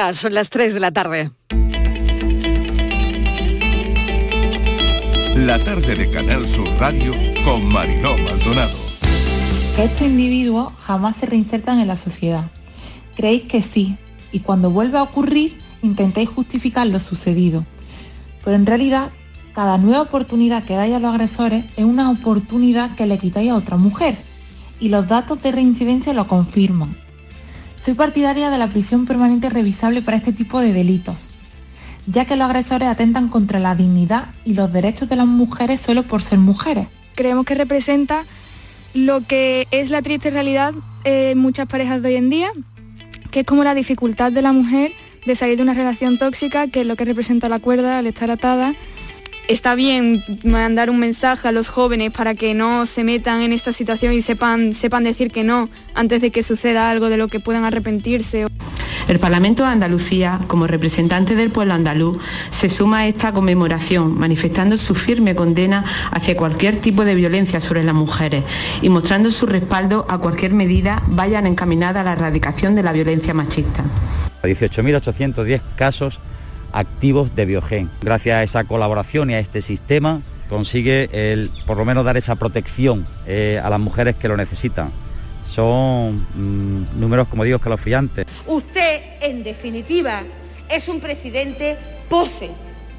Son las 3 de la tarde. La tarde de Canal Sur Radio con Mariló Maldonado. Estos individuos jamás se reinsertan en la sociedad. Creéis que sí, y cuando vuelve a ocurrir intentáis justificar lo sucedido. Pero en realidad, cada nueva oportunidad que dais a los agresores es una oportunidad que le quitáis a otra mujer. Y los datos de reincidencia lo confirman. Soy partidaria de la prisión permanente revisable para este tipo de delitos, ya que los agresores atentan contra la dignidad y los derechos de las mujeres solo por ser mujeres. Creemos que representa lo que es la triste realidad en muchas parejas de hoy en día, que es como la dificultad de la mujer de salir de una relación tóxica, que es lo que representa la cuerda al estar atada está bien mandar un mensaje a los jóvenes para que no se metan en esta situación y sepan, sepan decir que no antes de que suceda algo de lo que puedan arrepentirse. El Parlamento de Andalucía, como representante del pueblo andaluz, se suma a esta conmemoración, manifestando su firme condena hacia cualquier tipo de violencia sobre las mujeres y mostrando su respaldo a cualquier medida vayan encaminada a la erradicación de la violencia machista. 18.810 casos activos de Biogen. Gracias a esa colaboración y a este sistema consigue el, por lo menos dar esa protección eh, a las mujeres que lo necesitan. Son mm, números, como digo, escalofriantes. Usted, en definitiva, es un presidente pose,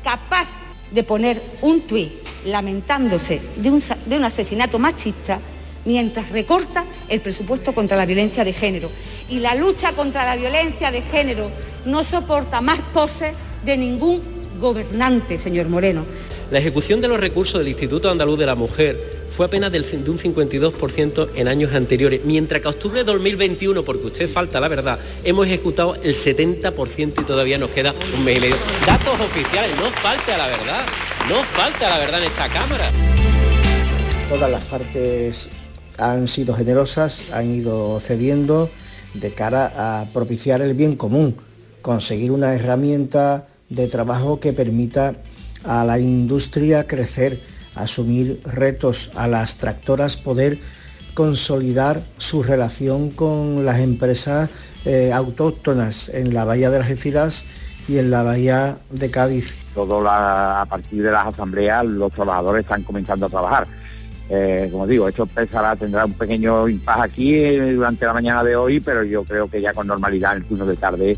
capaz de poner un tuit lamentándose de un, de un asesinato machista mientras recorta el presupuesto contra la violencia de género. Y la lucha contra la violencia de género no soporta más poses de ningún gobernante, señor Moreno. La ejecución de los recursos del Instituto Andaluz de la Mujer fue apenas del, de un 52% en años anteriores, mientras que a octubre de 2021, porque usted falta la verdad, hemos ejecutado el 70% y todavía nos queda un mes y medio. Datos oficiales, no falte a la verdad, no falte a la verdad en esta Cámara. Todas las partes han sido generosas, han ido cediendo de cara a propiciar el bien común, conseguir una herramienta de trabajo que permita a la industria crecer, asumir retos, a las tractoras poder consolidar su relación con las empresas eh, autóctonas en la bahía de las Algeciras y en la bahía de Cádiz. Todo a partir de las asambleas los trabajadores están comenzando a trabajar. Eh, como digo, esto empezará, tendrá un pequeño impasse aquí eh, durante la mañana de hoy, pero yo creo que ya con normalidad en el turno de tarde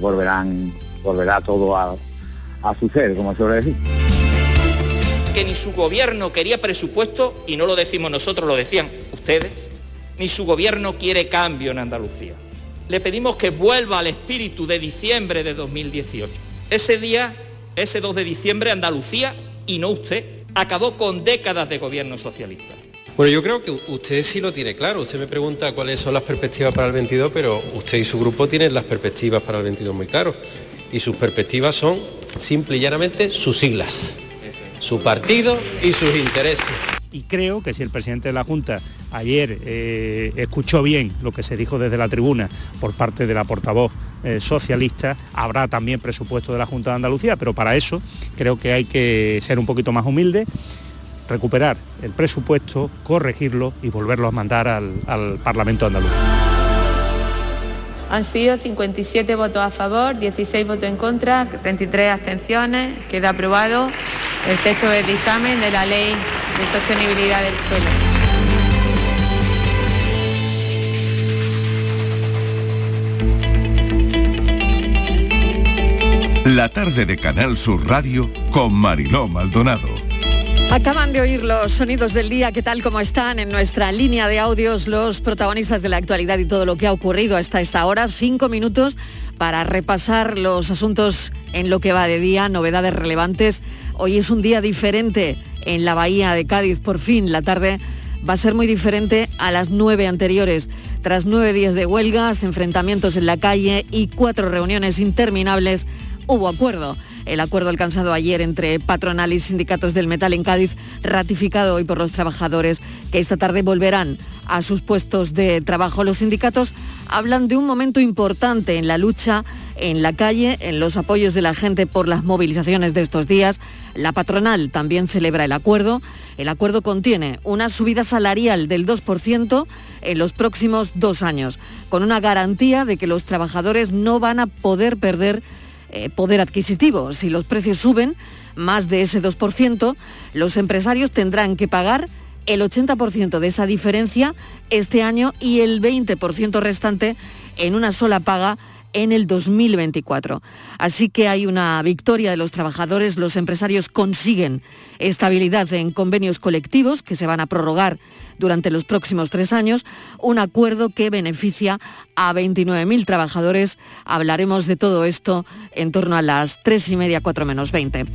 volverán volverá todo a, a suceder, como se suele decir. Que ni su gobierno quería presupuesto, y no lo decimos nosotros, lo decían ustedes, ni su gobierno quiere cambio en Andalucía. Le pedimos que vuelva al espíritu de diciembre de 2018. Ese día, ese 2 de diciembre, Andalucía, y no usted, acabó con décadas de gobierno socialista. Bueno, yo creo que usted sí lo tiene claro. Usted me pregunta cuáles son las perspectivas para el 22, pero usted y su grupo tienen las perspectivas para el 22 muy claro y sus perspectivas son simple y llanamente sus siglas, su partido y sus intereses. Y creo que si el presidente de la Junta ayer eh, escuchó bien lo que se dijo desde la tribuna por parte de la portavoz eh, socialista, habrá también presupuesto de la Junta de Andalucía, pero para eso creo que hay que ser un poquito más humilde, recuperar el presupuesto, corregirlo y volverlo a mandar al, al Parlamento andaluz. Han sido 57 votos a favor, 16 votos en contra, 33 abstenciones. Queda aprobado el texto del dictamen de la Ley de Sostenibilidad del Suelo. La tarde de Canal Sur Radio con Mariló Maldonado. Acaban de oír los sonidos del día, ¿qué tal como están en nuestra línea de audios los protagonistas de la actualidad y todo lo que ha ocurrido hasta esta hora? Cinco minutos para repasar los asuntos en lo que va de día, novedades relevantes. Hoy es un día diferente en la bahía de Cádiz, por fin la tarde va a ser muy diferente a las nueve anteriores. Tras nueve días de huelgas, enfrentamientos en la calle y cuatro reuniones interminables, hubo acuerdo. El acuerdo alcanzado ayer entre patronal y sindicatos del metal en Cádiz, ratificado hoy por los trabajadores que esta tarde volverán a sus puestos de trabajo. Los sindicatos hablan de un momento importante en la lucha en la calle, en los apoyos de la gente por las movilizaciones de estos días. La patronal también celebra el acuerdo. El acuerdo contiene una subida salarial del 2% en los próximos dos años, con una garantía de que los trabajadores no van a poder perder eh, poder adquisitivo. Si los precios suben más de ese 2%, los empresarios tendrán que pagar el 80% de esa diferencia este año y el 20% restante en una sola paga en el 2024. Así que hay una victoria de los trabajadores, los empresarios consiguen estabilidad en convenios colectivos que se van a prorrogar durante los próximos tres años, un acuerdo que beneficia a 29.000 trabajadores. Hablaremos de todo esto en torno a las tres y media, cuatro menos 20.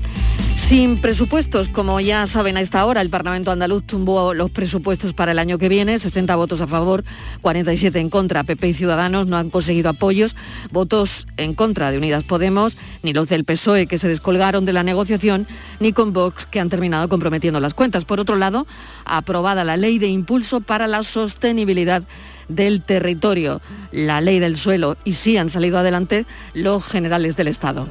Sin presupuestos, como ya saben a esta hora, el Parlamento andaluz tumbó los presupuestos para el año que viene, 60 votos a favor, 47 en contra. PP y Ciudadanos no han conseguido apoyos, votos en contra de Unidas Podemos, ni los del PSOE que se descolgaron de la negociación, ni con Vox que han terminado comprometiendo las cuentas. Por otro lado, aprobada la ley de impulso para la sostenibilidad del territorio, la ley del suelo, y sí han salido adelante los generales del Estado.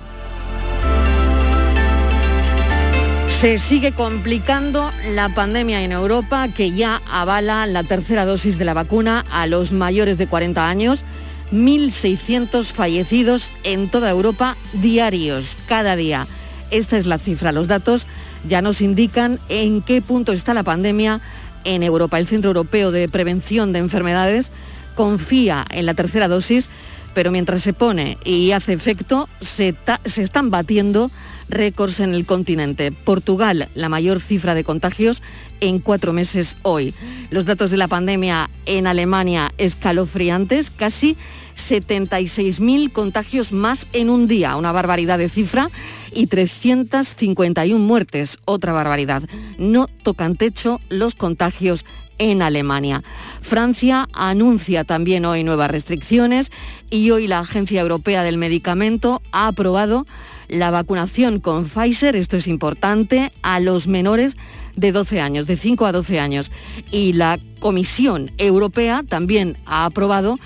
Se sigue complicando la pandemia en Europa, que ya avala la tercera dosis de la vacuna a los mayores de 40 años. 1.600 fallecidos en toda Europa diarios, cada día. Esta es la cifra. Los datos ya nos indican en qué punto está la pandemia en Europa. El Centro Europeo de Prevención de Enfermedades confía en la tercera dosis, pero mientras se pone y hace efecto, se, se están batiendo récords en el continente. Portugal, la mayor cifra de contagios en cuatro meses hoy. Los datos de la pandemia en Alemania escalofriantes, casi 76.000 contagios más en un día, una barbaridad de cifra, y 351 muertes, otra barbaridad. No tocan techo los contagios en Alemania. Francia anuncia también hoy nuevas restricciones y hoy la Agencia Europea del Medicamento ha aprobado la vacunación con Pfizer, esto es importante, a los menores de 12 años, de 5 a 12 años. Y la Comisión Europea también ha aprobado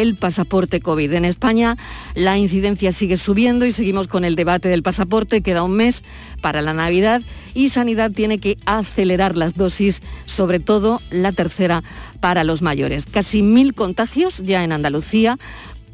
el pasaporte COVID. En España la incidencia sigue subiendo y seguimos con el debate del pasaporte. Queda un mes para la Navidad y Sanidad tiene que acelerar las dosis, sobre todo la tercera para los mayores. Casi mil contagios ya en Andalucía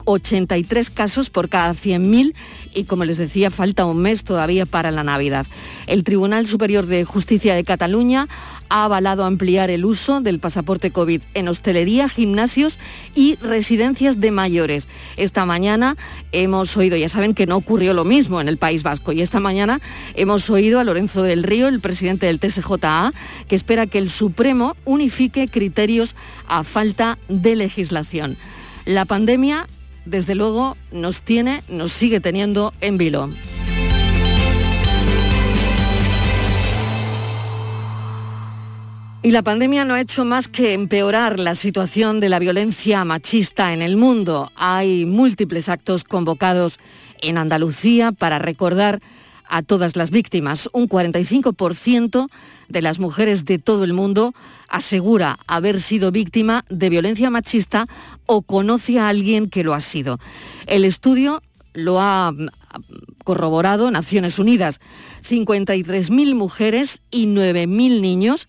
83 casos por cada 100.000 y como les decía, falta un mes todavía para la Navidad. El Tribunal Superior de Justicia de Cataluña ha avalado ampliar el uso del pasaporte COVID en hostelería, gimnasios y residencias de mayores. Esta mañana hemos oído, ya saben que no ocurrió lo mismo en el País Vasco, y esta mañana hemos oído a Lorenzo del Río, el presidente del TSJA, que espera que el Supremo unifique criterios a falta de legislación. La pandemia desde luego nos tiene, nos sigue teniendo en vilo. Y la pandemia no ha hecho más que empeorar la situación de la violencia machista en el mundo. Hay múltiples actos convocados en Andalucía para recordar a todas las víctimas. Un 45% de las mujeres de todo el mundo asegura haber sido víctima de violencia machista o conoce a alguien que lo ha sido. El estudio lo ha corroborado Naciones Unidas. 53.000 mujeres y 9.000 niños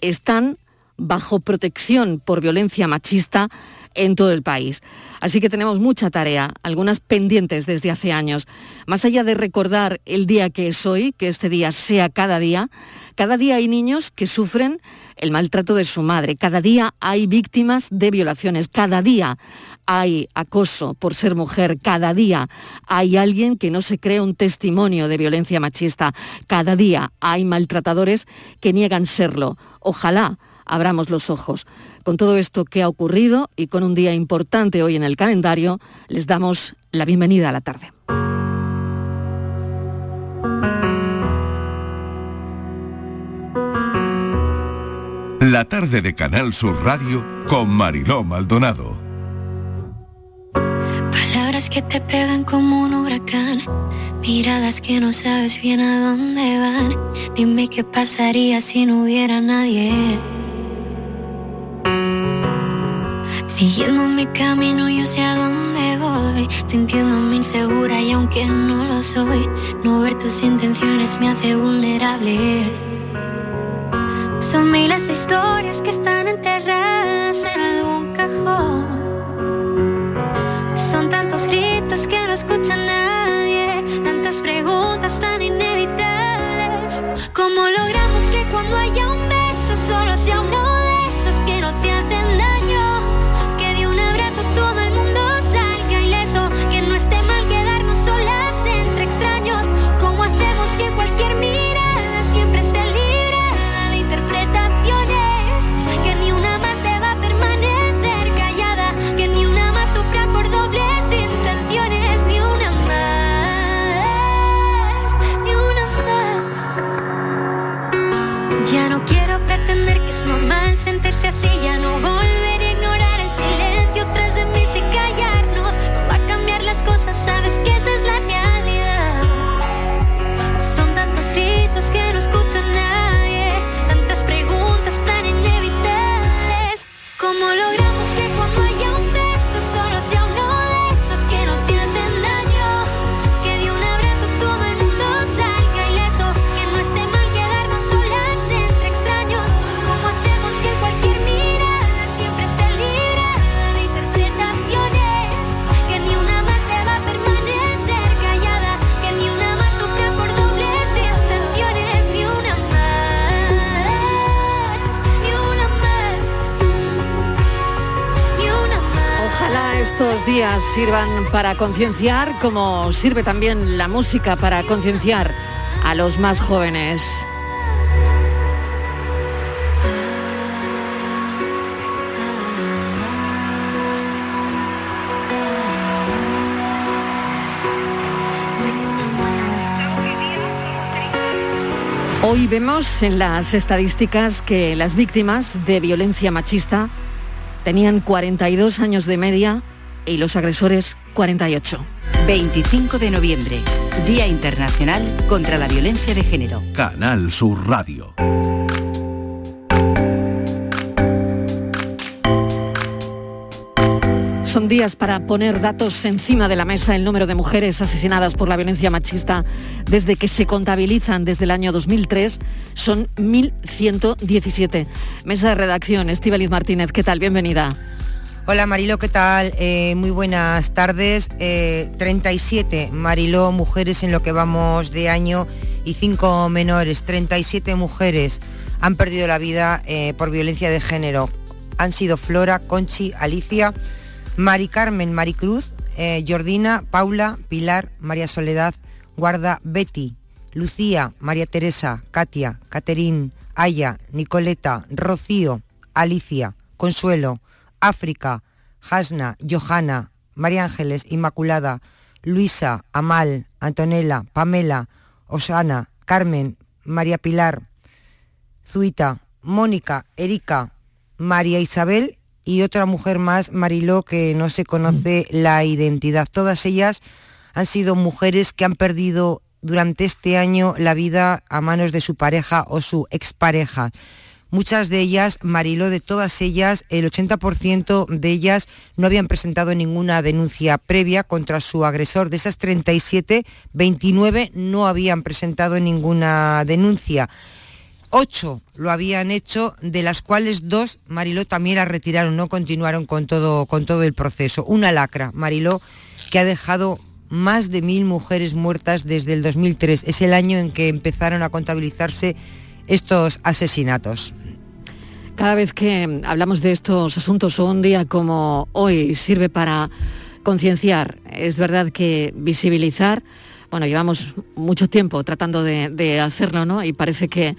están bajo protección por violencia machista en todo el país. Así que tenemos mucha tarea, algunas pendientes desde hace años. Más allá de recordar el día que es hoy, que este día sea cada día, cada día hay niños que sufren el maltrato de su madre, cada día hay víctimas de violaciones, cada día hay acoso por ser mujer, cada día hay alguien que no se cree un testimonio de violencia machista, cada día hay maltratadores que niegan serlo. Ojalá abramos los ojos. Con todo esto que ha ocurrido y con un día importante hoy en el calendario, les damos la bienvenida a la tarde. La tarde de Canal Sur Radio con Mariló Maldonado palabras que te pegan como un huracán. Miradas que no sabes bien a dónde van. Dime qué pasaría si no hubiera nadie. Siguiendo mi camino yo sé a dónde voy Sintiéndome insegura y aunque no lo soy No ver tus intenciones me hace vulnerable Son miles historias que están enterradas en algún cajón días sirvan para concienciar, como sirve también la música para concienciar a los más jóvenes. Hoy vemos en las estadísticas que las víctimas de violencia machista tenían 42 años de media y los agresores 48. 25 de noviembre, Día Internacional contra la Violencia de Género. Canal Sur Radio. Son días para poner datos encima de la mesa. El número de mujeres asesinadas por la violencia machista desde que se contabilizan desde el año 2003 son 1.117. Mesa de redacción, Estíbaliz Martínez, ¿qué tal? Bienvenida. Hola Marilo, ¿qué tal? Eh, muy buenas tardes. Eh, 37 Mariló mujeres en lo que vamos de año y 5 menores. 37 mujeres han perdido la vida eh, por violencia de género. Han sido Flora, Conchi, Alicia, Mari Carmen, Maricruz, eh, Jordina, Paula, Pilar, María Soledad, Guarda, Betty, Lucía, María Teresa, Katia, Caterín, Aya, Nicoleta, Rocío, Alicia, Consuelo, África, Hasna, Johanna, María Ángeles, Inmaculada, Luisa, Amal, Antonella, Pamela, Osana, Carmen, María Pilar, Zuita, Mónica, Erika, María Isabel y otra mujer más, Mariló, que no se conoce la identidad. Todas ellas han sido mujeres que han perdido durante este año la vida a manos de su pareja o su expareja. Muchas de ellas, Mariló, de todas ellas, el 80% de ellas no habían presentado ninguna denuncia previa contra su agresor. De esas 37, 29 no habían presentado ninguna denuncia. Ocho lo habían hecho, de las cuales dos, Mariló, también la retiraron, no continuaron con todo, con todo el proceso. Una lacra, Mariló, que ha dejado más de mil mujeres muertas desde el 2003. Es el año en que empezaron a contabilizarse estos asesinatos. Cada vez que hablamos de estos asuntos o un día como hoy sirve para concienciar, es verdad que visibilizar, bueno, llevamos mucho tiempo tratando de, hacerlo, ¿no? Y parece que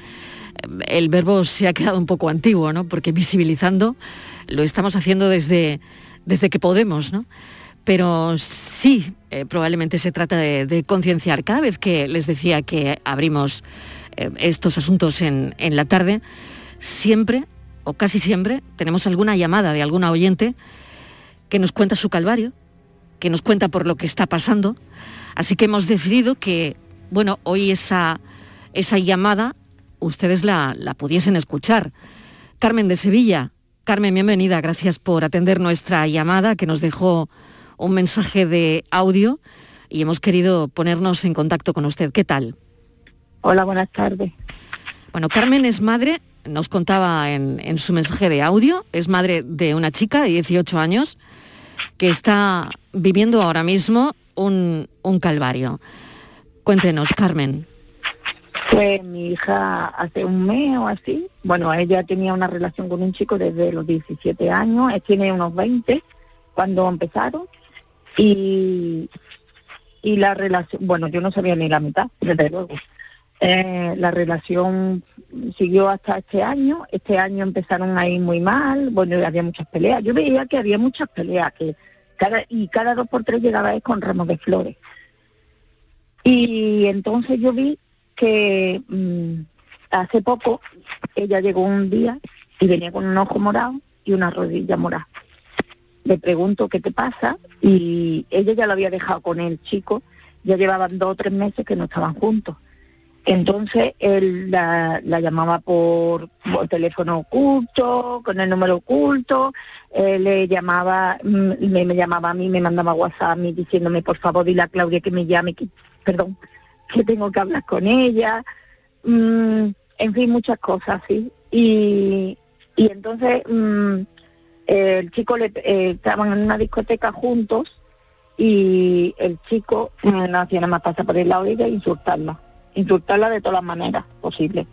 el verbo se ha quedado un poco antiguo, ¿no? Porque visibilizando lo estamos haciendo desde, desde que podemos, ¿no? Pero sí, eh, probablemente se trata de, concienciar. Cada vez que les decía que abrimos eh, estos asuntos en, en la tarde, siempre o casi siempre tenemos alguna llamada de alguna oyente que nos cuenta su calvario, que nos cuenta por lo que está pasando. Así que hemos decidido que, bueno, hoy esa, esa llamada ustedes la, la pudiesen escuchar. Carmen de Sevilla. Carmen, bienvenida. Gracias por atender nuestra llamada que nos dejó un mensaje de audio y hemos querido ponernos en contacto con usted. ¿Qué tal? Hola, buenas tardes. Bueno, Carmen es madre, nos contaba en, en su mensaje de audio, es madre de una chica de 18 años que está viviendo ahora mismo un, un calvario. Cuéntenos, Carmen. Pues mi hija hace un mes o así, bueno, ella tenía una relación con un chico desde los 17 años, él tiene unos 20 cuando empezaron y, y la relación, bueno, yo no sabía ni la mitad, desde luego. Eh, la relación siguió hasta este año, este año empezaron a ir muy mal, bueno, había muchas peleas, yo veía que había muchas peleas, que cada, y cada dos por tres llegaba con ramos de flores. Y entonces yo vi que mm, hace poco ella llegó un día y venía con un ojo morado y una rodilla morada. Le pregunto qué te pasa y ella ya lo había dejado con el chico, ya llevaban dos o tres meses que no estaban juntos. Entonces él la, la llamaba por, teléfono oculto, con el número oculto, eh, le llamaba, mm, me, me llamaba a mí, me mandaba WhatsApp a mí diciéndome por favor dile a Claudia que me llame, que, perdón, que tengo que hablar con ella, mm, en fin, muchas cosas, sí. Y, entonces mm, el chico le, eh, estaban en una discoteca juntos y el chico mm, no hacía nada más pasar por el lado de e insultarla, insultarla de todas las maneras posibles.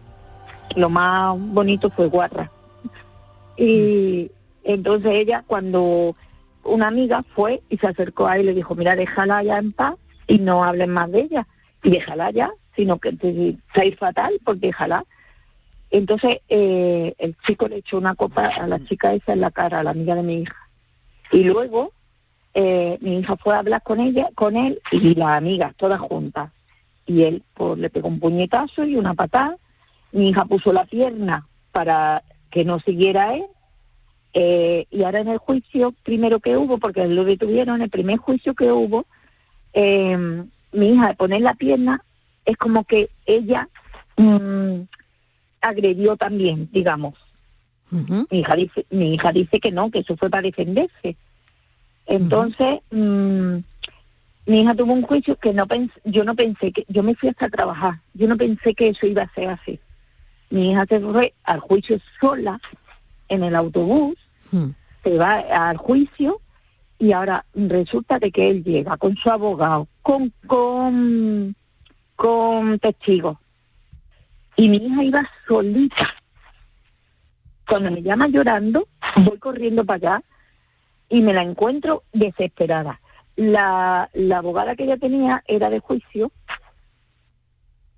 Lo más bonito fue guarra. Y entonces ella cuando una amiga fue y se acercó a él y le dijo, mira, déjala ya en paz y no hablen más de ella y déjala ya, sino que te, te fatal, pues déjala. Entonces eh, el chico le echó una copa a la chica esa en la cara, a la amiga de mi hija. Y luego eh, mi hija fue a hablar con ella, con él y las amigas, todas juntas. Y él pues, le pegó un puñetazo y una patada. Mi hija puso la pierna para que no siguiera él. Eh, y ahora en el juicio primero que hubo, porque lo detuvieron, el primer juicio que hubo, eh, mi hija de poner la pierna es como que ella mm, agredió también, digamos. mi, hija dice, mi hija dice que no, que eso fue para defenderse. Entonces, mm, mi hija tuvo un juicio que no pens yo no pensé que, yo me fui hasta trabajar, yo no pensé que eso iba a ser así. Mi hija se fue al juicio sola en el autobús, se va al juicio y ahora resulta de que él llega con su abogado, con, con, con testigos. Y mi hija iba solita. Cuando me llama llorando, voy corriendo para allá y me la encuentro desesperada. La, la abogada que ella tenía era de juicio.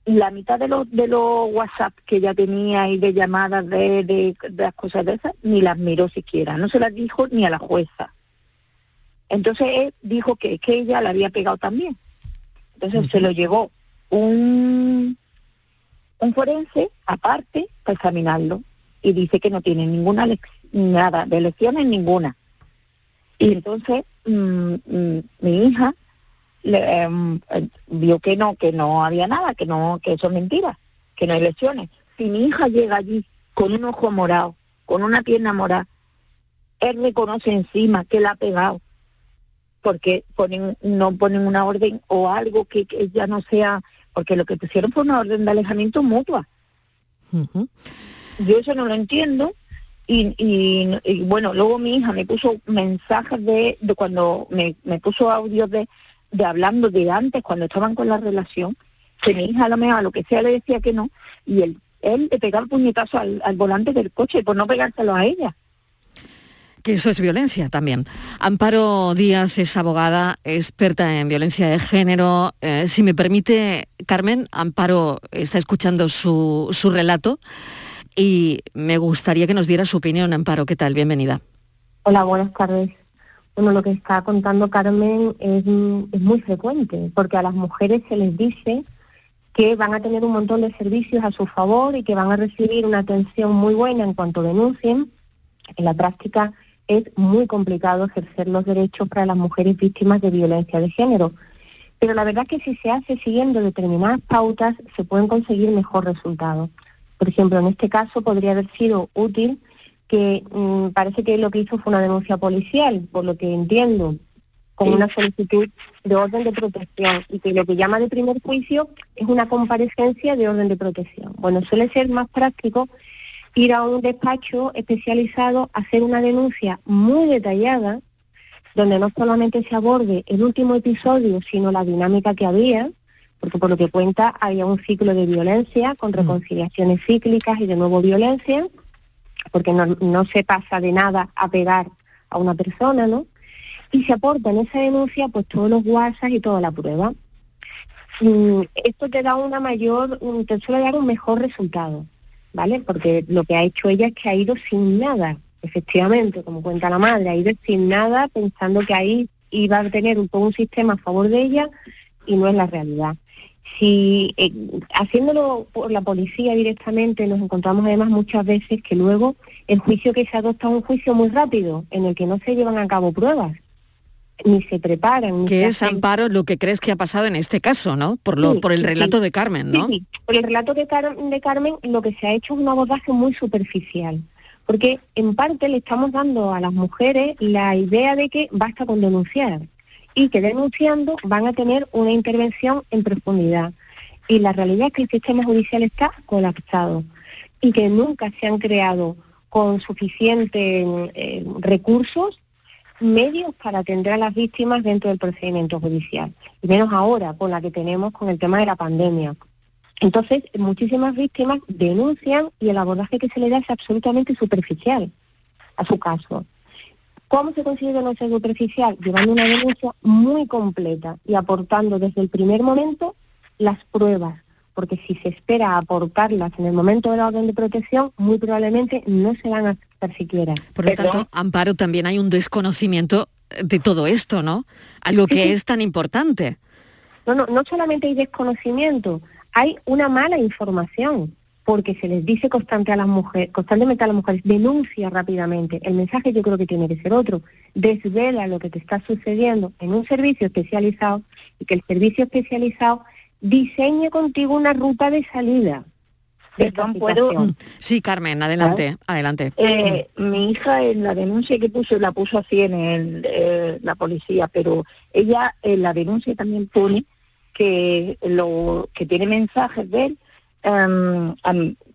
La mitad de los de los WhatsApp que ella tenía y de llamadas de, de, de las cosas de esas, ni las miró siquiera. No se las dijo ni a la jueza. Entonces él dijo que, que ella la había pegado también. Entonces se lo llevó un, un forense aparte para examinarlo y dice que no tiene ninguna nada de lesiones ninguna. Y entonces mm, mm, mi hija le, em, eh, vio que no, que no había nada, que no, que eso es mentira, que no hay lesiones. Si mi hija llega allí con un ojo morado, con una pierna morada, él reconoce encima que la ha pegado, porque ponen, no ponen una orden o algo que, que ya no sea, porque lo que pusieron fue una orden de alejamiento mutua. Yo eso no lo entiendo. Y, y, bueno, luego mi hija me puso mensajes de, de cuando me, me puso audios de, de hablando de antes, cuando estaban con la relación, que mi hija a lo mejor a lo que sea le decía que no, y él, él le pegaba el puñetazo al, al volante del coche por no pegárselo a ella. que eso es violencia también. Amparo Díaz es abogada, experta en violencia de género. Eh, si me permite, Carmen, Amparo está escuchando su, su relato y me gustaría que nos diera su opinión. Amparo, ¿qué tal? Bienvenida. Hola, buenas tardes. Bueno, lo que está contando Carmen es, muy frecuente, porque a las mujeres se les dice que van a tener un montón de servicios a su favor y que van a recibir una atención muy buena en cuanto denuncien. En la práctica es muy complicado ejercer los derechos para las mujeres víctimas de violencia de género. Pero la verdad es que si se hace siguiendo determinadas pautas, se pueden conseguir mejor resultados. Por ejemplo, en este caso podría haber sido útil que mm, parece que lo que hizo fue una denuncia policial, por lo que entiendo, con una solicitud de orden de protección y que lo que llama de primer juicio es una comparecencia de orden de protección. Bueno, suele ser más práctico ir a un despacho especializado, hacer una denuncia muy detallada, donde no solamente se aborde el último episodio, sino la dinámica que había, porque por lo que cuenta había un ciclo de violencia con reconciliaciones cíclicas y de nuevo violencia, porque no, no se pasa de nada a pegar a una persona, ¿no? y se aporta en esa denuncia pues todos los WhatsApp y toda la prueba. Mm, esto te da una mayor, te suele dar un mejor resultado, ¿vale? Porque lo que ha hecho ella es que ha ido sin nada, efectivamente, como cuenta la madre, ha ido sin nada pensando que ahí iba a tener un, todo un sistema a favor de ella y no es la realidad. Si eh, haciéndolo por la policía directamente nos encontramos además muchas veces que luego el juicio que se adopta es un juicio muy rápido en el que no se llevan a cabo pruebas ni se preparan. Ni que es, Amparo, lo que crees que ha pasado en este caso, ¿no? Por, lo, por el relato de Carmen, ¿no? Sí, por el relato de, de Carmen lo que se ha hecho es un abordaje muy superficial, porque en parte le estamos dando a las mujeres la idea de que basta con denunciar y que denunciando van a tener una intervención en profundidad. Y la realidad es que el sistema judicial está colapsado y que nunca se han creado con suficientes eh, recursos medios para atender a las víctimas dentro del procedimiento judicial, y menos ahora con la que tenemos con el tema de la pandemia. Entonces, muchísimas víctimas denuncian y el abordaje que se le da es absolutamente superficial a su caso. ¿Cómo se consigue denuncia superficial? Llevando una denuncia muy completa y aportando desde el primer momento las pruebas, porque si se espera aportarlas en el momento de la orden de protección, muy probablemente no se van a aceptar siquiera. Por lo tanto, Amparo, también hay un desconocimiento de todo esto, ¿no? Algo que es tan importante. No, no, no solamente hay desconocimiento, hay una mala información, porque se les dice constante a las mujeres, constantemente a las mujeres, denuncia rápidamente. El mensaje yo creo que tiene que ser otro. Desvela lo que te está sucediendo en un servicio especializado y que el servicio especializado diseñe contigo una ruta de salida. Perdón, ¿puedo? Sí, Carmen, adelante, adelante. Eh, mi hija en la denuncia que puso, la puso así en el, eh, la policía, pero ella en la denuncia también pone que lo que tiene mensajes de él em,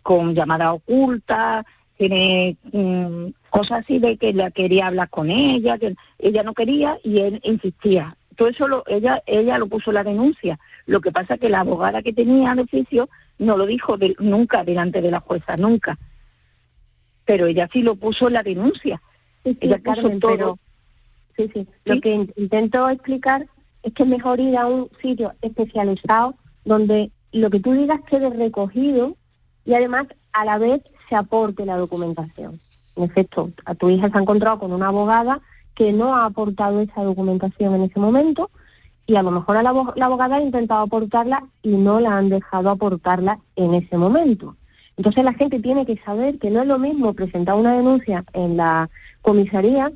con llamada oculta, tiene mm, cosas así de que ella quería hablar con ella, que ella no quería y él insistía. Todo eso lo, ella, ella lo puso en la denuncia. Lo que pasa que la abogada que tenía de oficio no lo dijo nunca delante de la jueza, nunca. Pero ella sí lo puso en la denuncia. Sí, ella todo. sí, sí. Lo que intento explicar es que es mejor ir a un sitio especializado donde lo que tú digas quede recogido y además a la vez se aporte la documentación. En efecto, a tu hija se ha encontrado con una abogada que no ha aportado esa documentación en ese momento y a lo mejor la, abogada ha intentado aportarla y no la han dejado aportarla en ese momento. Entonces la gente tiene que saber que no es lo mismo presentar una denuncia en la comisaría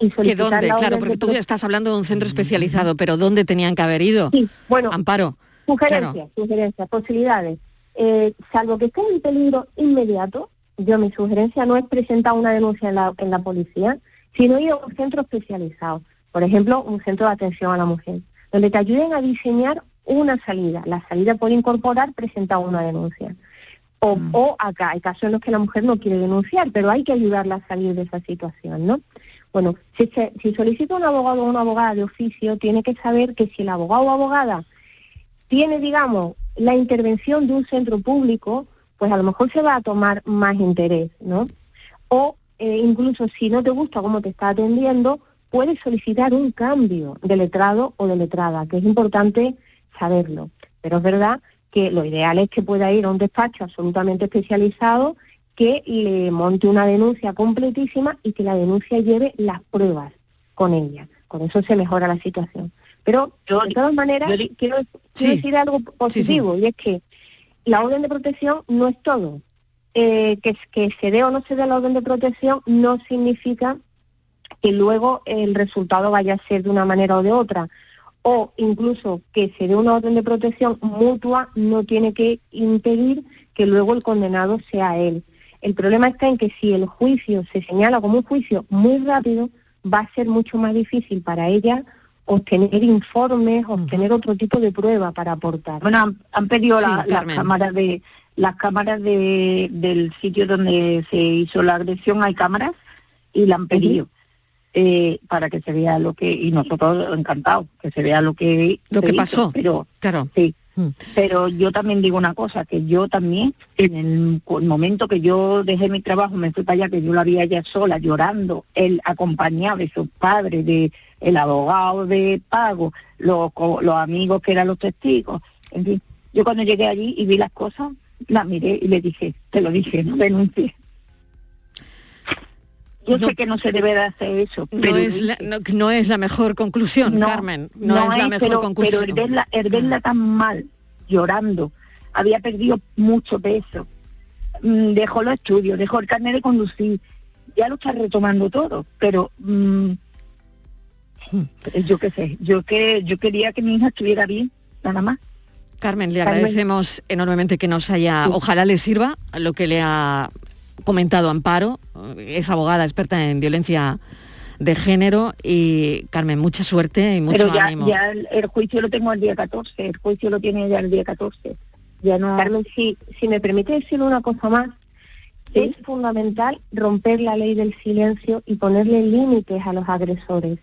y solicitar ¿Que dónde? Claro, porque tú estás hablando de un centro especializado, pero ¿dónde tenían que haber ido? Sí, bueno, Amparo. Sugerencias, sugerencias, posibilidades. Eh, salvo que esté en peligro inmediato, yo mi sugerencia no es presentar una denuncia en la, en la policía, sino ir a un centro especializado, por ejemplo, un centro de atención a la mujer, donde te ayuden a diseñar una salida. La salida puede incorporar presentar una denuncia. O, mm. o acá, hay casos en los que la mujer no quiere denunciar, pero hay que ayudarla a salir de esa situación, ¿no? Bueno, si, si solicita un abogado o una abogada de oficio, tiene que saber que si el abogado o abogada tiene, digamos, la intervención de un centro público, pues a lo mejor se va a tomar más interés, ¿no? O eh, incluso si no te gusta cómo te está atendiendo, puedes solicitar un cambio de letrado o de letrada, que es importante saberlo. Pero es verdad que lo ideal es que pueda ir a un despacho absolutamente especializado que le monte una denuncia completísima y que la denuncia lleve las pruebas con ella. Con eso se mejora la situación. Pero, de todas maneras, quiero, decir algo positivo, y es que la orden de protección no es todo. Eh, que, que se dé o no se dé la orden de protección no significa que luego el resultado vaya a ser de una manera o de otra. O incluso que se dé una orden de protección mutua no tiene que impedir que luego el condenado sea él. El problema está en que si el juicio se señala como un juicio muy rápido, va a ser mucho más difícil para ella obtener informes, obtener otro tipo de prueba para aportar. Bueno, han, han pedido Sí, la- las cámaras de las cámaras de, del sitio donde se hizo la agresión, hay cámaras y la han pedido eh, para que se vea lo que y nosotros encantados que se vea lo que Lo que hizo, pasó. pero Claro. sí. Pero yo también digo una cosa, que yo también, en el, momento que yo dejé mi trabajo, me fui para allá, que yo la vi ella sola, llorando, él acompañado de sus padres, de el abogado de pago, los, los amigos que eran los testigos, en fin. Yo cuando llegué allí y vi las cosas, la miré y le dije, te lo dije, no denuncies. Yo sé que no se debe de hacer eso, No pero es, la, no, no es la mejor conclusión, No, Carmen. No, es la mejor pero, conclusión. Pero el verla, el verla tan mal, llorando, había perdido mucho peso, mm, dejó los estudios, dejó el carnet de conducir, ya lo está retomando todo, pero mm, yo qué sé, yo que yo quería que mi hija estuviera bien, nada más. Carmen, le Carmen. agradecemos enormemente que nos haya, ojalá le sirva lo que le ha comentado Amparo, es abogada experta en violencia de género y Carmen, mucha suerte y mucho pero ya, ánimo. ya el, el juicio lo tengo el día 14, el juicio lo tiene ya el día 14. Ya no... Carmen, si, si me permite decirle una cosa más, es fundamental romper la ley del silencio y ponerle límites a los agresores.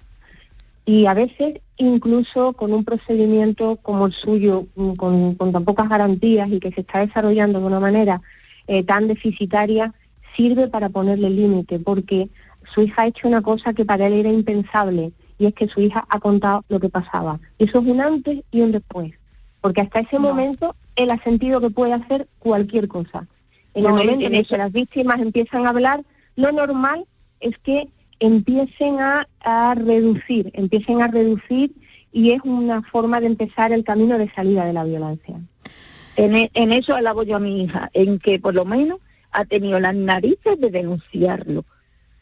Y a veces, incluso con un procedimiento como el suyo, con, con tan pocas garantías y que se está desarrollando de una manera eh, tan deficitaria, sirve para ponerle límite, porque su hija ha hecho una cosa que para él era impensable, y es que su hija ha contado lo que pasaba. Eso es un antes y un después, porque hasta ese momento él ha sentido que puede hacer cualquier cosa. En No, el momento en el que las víctimas empiezan a hablar, lo normal es que empiecen a, a reducir, empiecen a reducir y es una forma de empezar el camino de salida de la violencia. En, e- en eso alabo yo a mi hija, en que por lo menos ha tenido las narices de denunciarlo.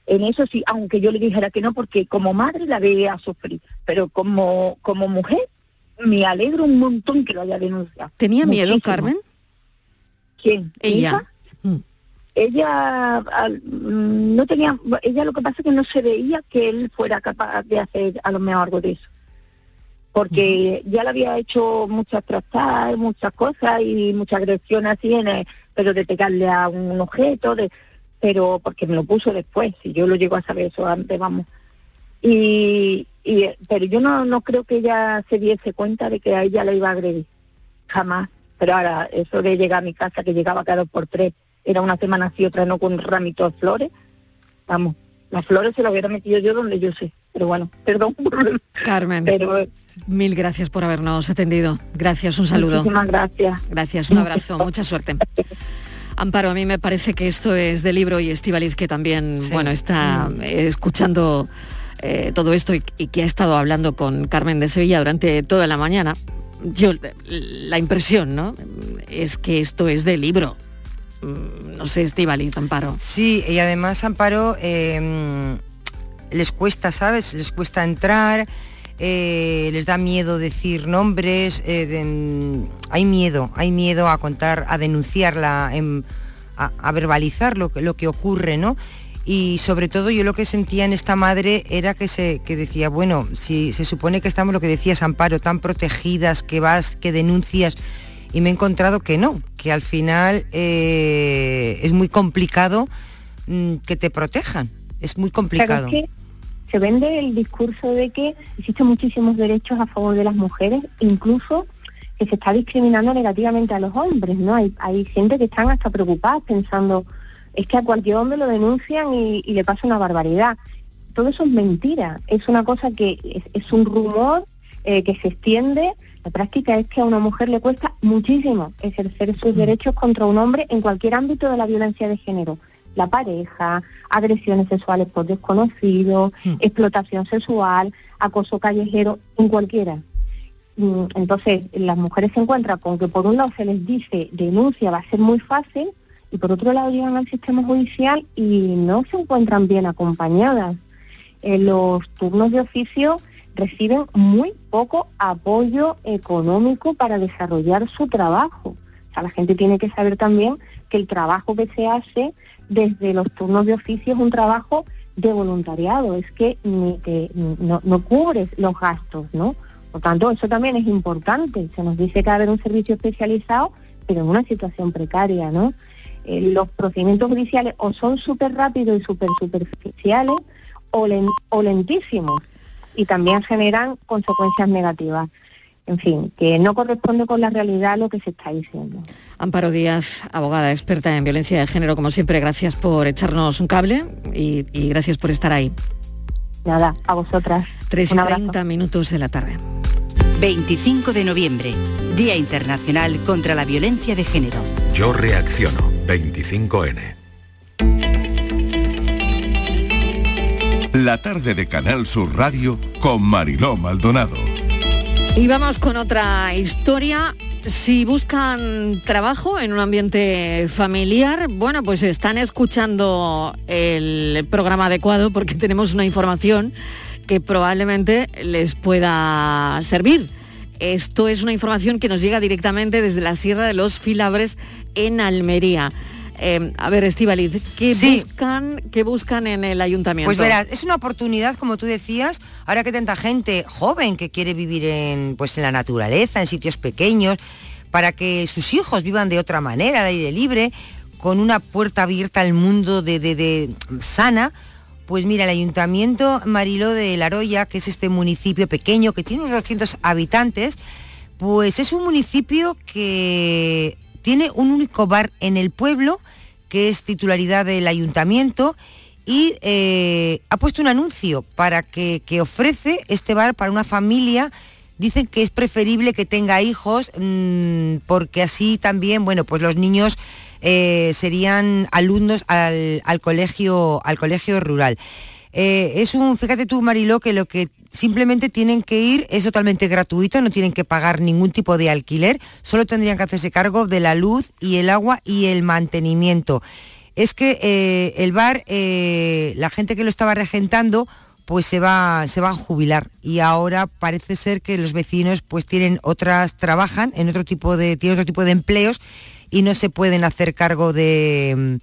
En eso sí, aunque yo le dijera que no, porque como madre la veía sufrir, pero como, como mujer me alegro un montón que lo haya denunciado. ¿Tenía miedo, Muchísimo. Carmen? ¿Quién? ¿Mi Ella. hija? Ella al- mm, no tenía, ella lo que pasa es que no se veía que él fuera capaz de hacer a lo mejor algo de eso. Porque ya le había hecho muchas trastadas, muchas cosas y muchas agresiones así, en el- pero de pegarle a un objeto, de, pero porque me lo puso después, si yo lo llego a saber eso antes, vamos. Y, y eh, pero yo no, no creo que ella se diese cuenta de que a ella la iba a agredir, jamás. Pero ahora, eso de llegar a mi casa, que llegaba cada dos por tres, era una semana así, otra no, con un ramito de flores, vamos, las flores se las hubiera metido yo donde yo sé, pero bueno, perdón. Carmen, Pero mil gracias por habernos atendido. Gracias, un saludo. muchísimas gracias. Gracias, un abrazo, mucha suerte. Amparo, a mí me parece que esto es de libro y Estivaliz que también, bueno, está eh, escuchando eh, todo esto y, y que ha estado hablando con Carmen de Sevilla durante toda la mañana. Yo, la impresión, ¿no? Es que esto es de libro. Mm, No sé, Estivaliz, Amparo. Sí, y además, Amparo, eh, les cuesta, ¿sabes? Les cuesta entrar, eh, les da miedo decir nombres, eh, de- mm, hay miedo, hay miedo a contar, a denunciarla, em, a, a verbalizar lo que, lo que ocurre, ¿no? Y sobre todo yo lo que sentía en esta madre era que se que decía, bueno, si se supone que estamos lo que decías, Amparo, tan protegidas, que vas, que denuncias, y me he encontrado que no, que al final eh, es muy complicado mm, que te protejan, es muy complicado. Claro, es que se vende el discurso de que existen muchísimos derechos a favor de las mujeres, incluso que se está discriminando negativamente a los hombres, ¿no? Hay, hay gente que están hasta preocupadas pensando, es que a cualquier hombre lo denuncian y, y le pasa una barbaridad. Todo eso es mentira, es una cosa que es, es un rumor eh, que se extiende. La práctica es que a una mujer le cuesta muchísimo ejercer sus derechos contra un hombre en cualquier ámbito de la violencia de género. La pareja, agresiones sexuales por desconocido, explotación sexual, acoso callejero, en cualquiera. Mm, Entonces, las mujeres se encuentran con que por un lado se les dice denuncia va a ser muy fácil y por otro lado llegan al sistema judicial y no se encuentran bien acompañadas. eh, los turnos de oficio reciben muy poco apoyo económico para desarrollar su trabajo. O sea, la gente tiene que saber también que el trabajo que se hace desde los turnos de oficio es un trabajo de voluntariado, es que no, cubres los gastos, ¿no? Por tanto, eso también es importante. Se nos dice que va a haber un servicio especializado, pero en una situación precaria, ¿no? Eh, los procedimientos judiciales o son súper rápidos y súper superficiales o lentísimos y también generan consecuencias negativas en fin, que no corresponde con la realidad lo que se está diciendo. Amparo Díaz, abogada experta en violencia de género, como siempre, gracias por echarnos un cable y, gracias por estar ahí. Nada, a vosotras. 3 y 30 minutos de la tarde. 25 de noviembre, Día Internacional contra la Violencia de Género. Yo reacciono, 25N. La tarde de Canal Sur Radio con Mariló Maldonado. Y vamos con otra historia. Si buscan trabajo en un ambiente familiar, bueno, pues están escuchando el programa adecuado porque tenemos una información que probablemente les pueda servir. Esto es una información que nos llega directamente desde la Sierra de los Filabres en Almería. Em, a ver, Estivaliz, ¿qué, buscan, ¿qué buscan en el ayuntamiento? Pues verás, es una oportunidad, como tú decías, ahora que tanta gente joven que quiere vivir en, pues, en la naturaleza, en sitios pequeños, para que sus hijos vivan de otra manera, al aire libre, con una puerta abierta al mundo de, de sana, pues mira, el Ayuntamiento Mariló de Laroya, que es este municipio pequeño que tiene unos 200 habitantes, pues es un municipio que tiene un único bar en el pueblo, que es titularidad del ayuntamiento, y eh, ha puesto un anuncio para que, ofrece este bar para una familia. Dicen que es preferible que tenga hijos mm, porque así también, bueno, pues los niños eh, serían alumnos al, colegio, al colegio rural. Eh, es un, fíjate tú, Mariló, que lo que simplemente tienen que ir, es totalmente gratuito, no tienen que pagar ningún tipo de alquiler, solo tendrían que hacerse cargo de la luz y el agua y el mantenimiento. Es que eh, el bar, eh, la gente que lo estaba regentando, pues se va, se va a jubilar y ahora parece ser que los vecinos pues tienen otras, trabajan en otro tipo de, tienen otro tipo de empleos y no se pueden hacer cargo de,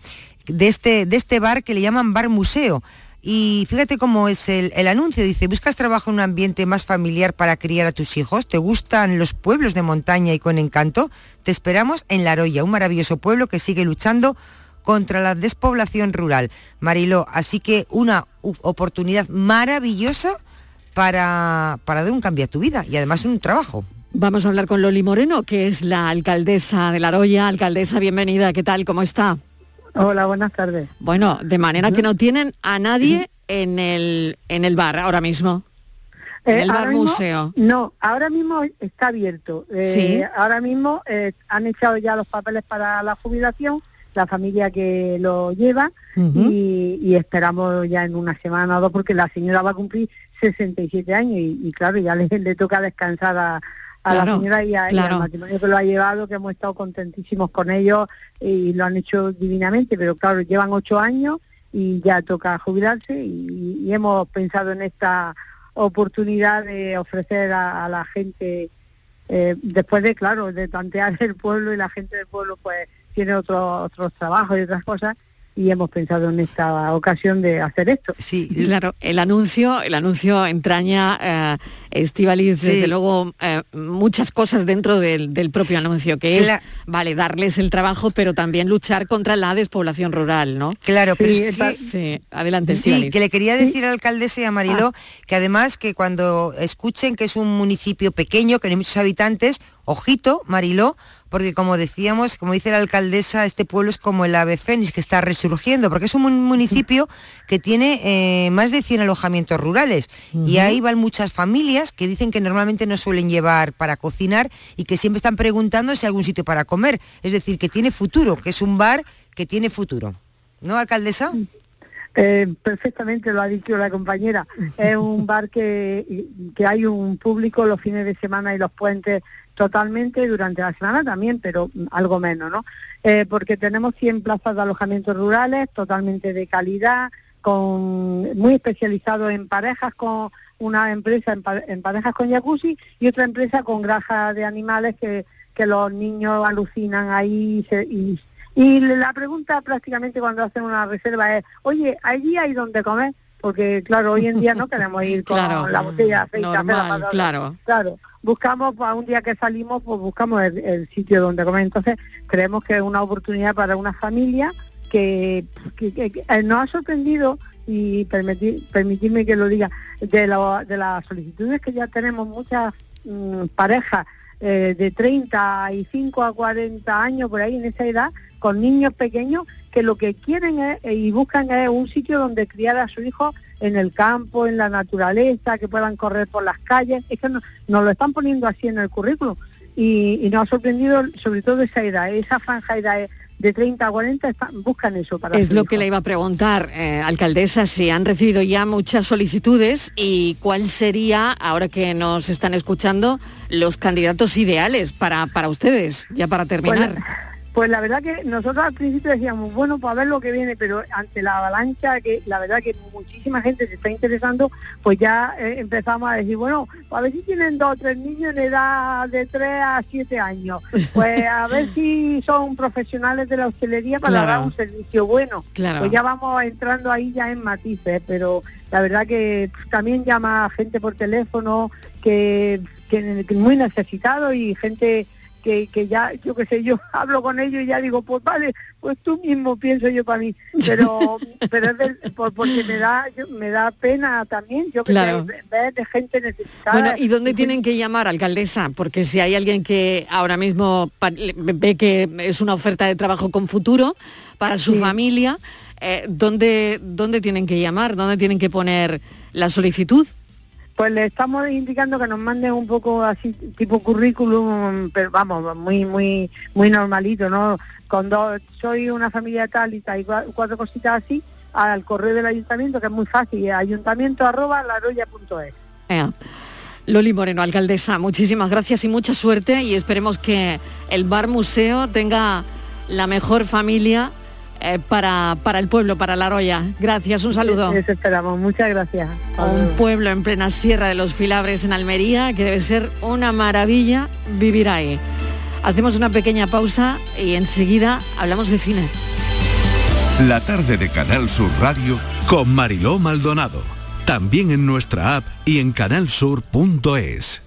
de, este, de este bar que le llaman bar museo y fíjate cómo es el, anuncio. Dice, ¿buscas trabajo en un ambiente más familiar para criar a tus hijos? ¿Te gustan los pueblos de montaña y con encanto? Te esperamos en La un maravilloso pueblo que sigue luchando contra la despoblación rural. Mariló, así que una oportunidad maravillosa para, para dar un cambio a tu vida y además un trabajo. Vamos a hablar con Loli Moreno, que es la alcaldesa de La Alcaldesa, bienvenida, ¿qué tal? ¿Cómo está? Hola, buenas tardes. Bueno, de manera que no tienen a nadie en el, en el bar ahora mismo. En el eh, bar museo. No, ahora mismo está abierto. Eh, ahora mismo eh, han echado ya los papeles para la jubilación, la familia que lo lleva, y, esperamos ya en una semana o dos, porque la señora va a cumplir 67 años y, claro, ya le, le toca descansar a, a la señora y, al matrimonio que lo ha llevado, que hemos estado contentísimos con ellos y lo han hecho divinamente, pero claro, llevan ocho años y ya toca jubilarse y, hemos pensado en esta oportunidad de ofrecer a, la gente, eh, después de, claro, de tantear el pueblo y la gente del pueblo pues tiene otros otros trabajos y otras cosas, y hemos pensado en esta ocasión de hacer esto. Sí, claro, el anuncio, el anuncio entraña, eh, Estivaliz, desde luego, eh, muchas cosas dentro del, propio anuncio, que es, vale, darles el trabajo, pero también luchar contra la despoblación rural, ¿no? Claro, pero sí, adelante, Sí, que le quería decir al alcaldesa y a Mariló ah. que además que cuando escuchen que es un municipio pequeño, que no hay muchos habitantes, ojito, Mariló, porque como decíamos, como dice la alcaldesa, este pueblo es como el ave fénix que está resurgiendo, porque es un municipio que tiene eh, más de 100 alojamientos rurales y ahí van muchas familias que dicen que normalmente no suelen llevar para cocinar y que siempre están preguntando si hay algún sitio para comer, es decir, que tiene futuro, que es un bar que tiene futuro. ¿No, alcaldesa? Eh, perfectamente lo ha dicho la compañera. Es un bar que, que hay un público los fines de semana y los puentes totalmente durante la semana también, pero algo menos, ¿no? Eh, porque tenemos 100 plazas de alojamientos rurales totalmente de calidad, con muy especializado en parejas con una empresa en, parejas con jacuzzi y otra empresa con granja de animales que, que los niños alucinan ahí y, y, la pregunta prácticamente cuando hacen una reserva es, oye, ¿allí hay donde comer? Porque claro, hoy en día no queremos ir con la botella de aceite. Normal, claro. Claro, buscamos, para un día que salimos, pues buscamos el, sitio donde comer. Entonces creemos que es una oportunidad para una familia que, eh, nos ha sorprendido y permitir, permitirme que lo diga, de, de las solicitudes que ya tenemos muchas mm, parejas eh, de 35 a 40 años, por ahí en esa edad, con niños pequeños que lo que quieren es, eh, y buscan es un sitio donde criar a su hijo en el campo, en la naturaleza, que puedan correr por las calles. Es que nos, lo están poniendo así en el currículum y, y, nos ha sorprendido sobre todo esa edad, esa franja de edad de 30 a 40 buscan eso para Es lo que le iba a preguntar, eh, alcaldesa, si han recibido ya muchas solicitudes y cuál sería, ahora que nos están escuchando, los candidatos ideales para, para ustedes, ya para terminar. Pues la verdad que nosotros al principio decíamos, bueno, pues a ver lo que viene, pero ante la avalancha, que la verdad que muchísima gente se está interesando, pues ya eh, empezamos a decir, bueno, pues a ver si tienen dos o tres niños en edad de 3 a 7 años, pues a ver si son profesionales de la hostelería para dar un servicio bueno. Pues ya vamos entrando ahí ya en matices, pero la verdad que también llama gente por teléfono que, que muy necesitado y gente que, ya, yo qué sé, yo hablo con ellos y ya digo, pues vale, pues tú mismo pienso yo para mí, pero pero es porque me da me da pena también, yo que sé, ver de gente necesitada. Bueno, ¿y dónde tienen que llamar, alcaldesa? Porque si hay alguien que ahora mismo ve que es una oferta de trabajo con futuro para su familia, eh, ¿dónde, ¿dónde tienen que llamar? ¿Dónde tienen que poner la solicitud? Pues le estamos indicando que nos manden un poco así tipo currículum, pero vamos, muy muy muy normalito, ¿no? Con dos, soy una familia tal y tal y cuatro cositas así al correo del ayuntamiento, que es muy fácil, ayuntamiento arroba laroya.es. Loli Moreno, alcaldesa, muchísimas gracias y mucha suerte y esperemos que el Bar Museo tenga la mejor familia eh, para, para el pueblo, para La Roya. Gracias, un saludo. Eso esperamos, muchas gracias. Un pueblo en plena Sierra de los Filabres en Almería, que debe ser una maravilla vivir ahí. Hacemos una pequeña pausa y enseguida hablamos de cine. La tarde de Canal Sur Radio con Mariló Maldonado. También en nuestra app y en canalsur.es.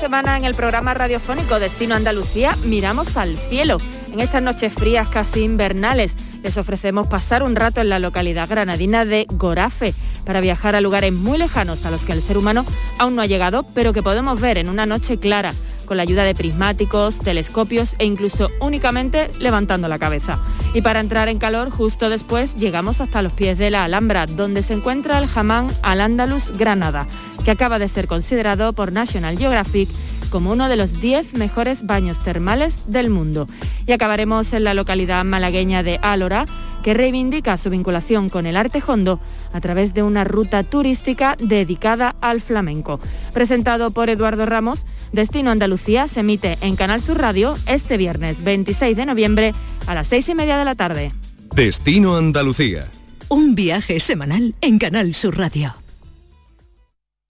semana en el programa radiofónico Destino Andalucía miramos al cielo. En estas noches frías casi invernales les ofrecemos pasar un rato en la localidad granadina de Gorafe para viajar a lugares muy lejanos a los que el ser humano aún no ha llegado, pero que podemos ver en una noche clara con la ayuda de prismáticos, telescopios e incluso únicamente levantando la cabeza. Y para entrar en calor, justo después llegamos hasta los pies de la Alhambra, donde se encuentra el jamán Al-Ándalus Granada que acaba de ser considerado por National Geographic como uno de los 10 mejores baños termales del mundo. Y acabaremos en la localidad malagueña de Álora, que reivindica su vinculación con el arte hondo a través de una ruta turística dedicada al flamenco. Presentado por Eduardo Ramos, Destino Andalucía se emite en Canal Sur Radio este viernes 26 de noviembre a las 6 y media de la tarde. Destino Andalucía. Un viaje semanal en Canal Sur Radio.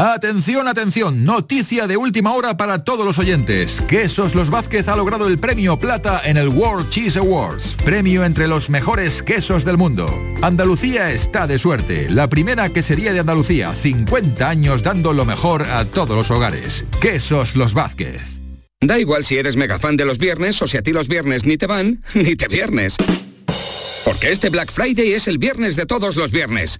Atención, atención, noticia de última hora para todos los oyentes. Quesos Los Vázquez ha logrado el premio plata en el World Cheese Awards, premio entre los mejores quesos del mundo. Andalucía está de suerte, la primera quesería de Andalucía, 50 años dando lo mejor a todos los hogares. Quesos Los Vázquez. Da igual si eres mega fan de los viernes o si a ti los viernes ni te van, ni te viernes. Porque este Black Friday es el viernes de todos los viernes.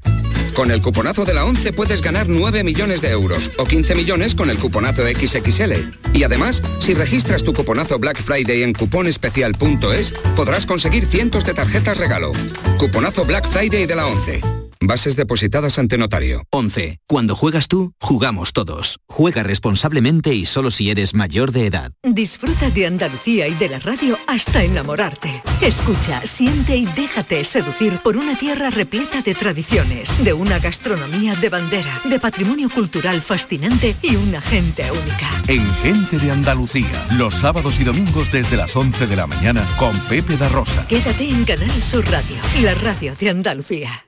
Con el cuponazo de la 11 puedes ganar 9 millones de euros o 15 millones con el cuponazo XXL. Y además, si registras tu cuponazo Black Friday en cuponespecial.es, podrás conseguir cientos de tarjetas regalo. Cuponazo Black Friday de la 11. Bases depositadas ante notario. 11. Cuando juegas tú, jugamos todos. Juega responsablemente y solo si eres mayor de edad. Disfruta de Andalucía y de la radio hasta enamorarte. Escucha, siente y déjate seducir por una tierra repleta de tradiciones, de una gastronomía de bandera, de patrimonio cultural fascinante y una gente única. En Gente de Andalucía, los sábados y domingos desde las 11 de la mañana con Pepe da Rosa. Quédate en Canal Sur Radio, la radio de Andalucía.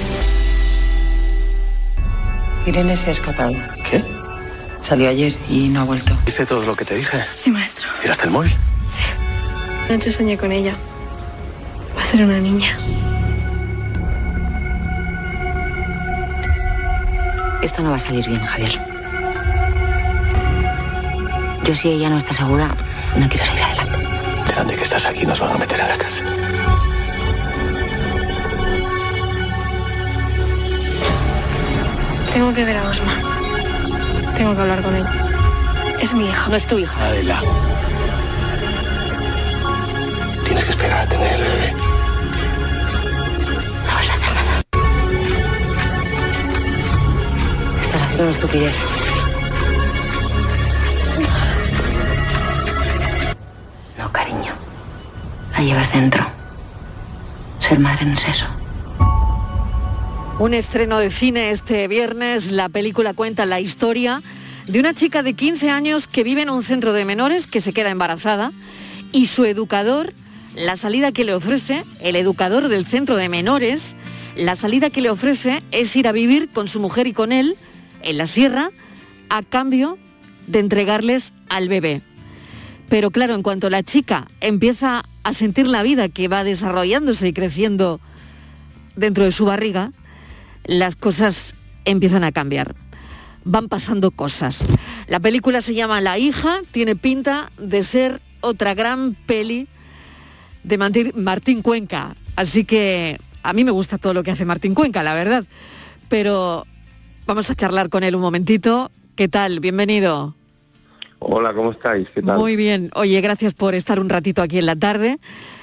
Irene se ha escapado. ¿Qué? Salió ayer y no ha vuelto. ¿Viste todo lo que te dije? Sí, maestro. ¿Tiraste el móvil? Anoche soñé con ella. Va a ser una niña. Esto no va a salir bien, Javier. Yo si ella no está segura, no quiero seguir adelante. Enteran de que estás aquí nos van a meter en la cárcel. Tengo que ver a Osma. Tengo que hablar con él. Es mi hija, no es tu hija. Adela. Tienes que esperar a tener el bebé. No vas a hacer nada. Estás haciendo una estupidez. No, cariño. La llevas dentro. Ser madre no es eso. Un estreno de cine este viernes. La película cuenta la historia de una chica de 15 años que vive en un centro de menores, que se queda embarazada, y su educador, la salida que le ofrece, el educador del centro de menores, la salida que le ofrece es ir a vivir con su mujer y con él en la sierra a cambio de entregarles al bebé. Pero claro, en cuanto la chica empieza a sentir la vida que va desarrollándose y creciendo dentro de su barriga, las cosas empiezan a cambiar. Van pasando cosas. La película se llama La hija, tiene pinta de ser otra gran peli de Martín- Cuenca. Así que a mí me gusta todo lo que hace Martín Cuenca, la verdad. Pero vamos a charlar con él un momentito. ¿Qué tal? Bienvenido. Hola, ¿cómo estáis? ¿Qué tal? Muy bien. Oye, gracias por estar un ratito aquí en la tarde.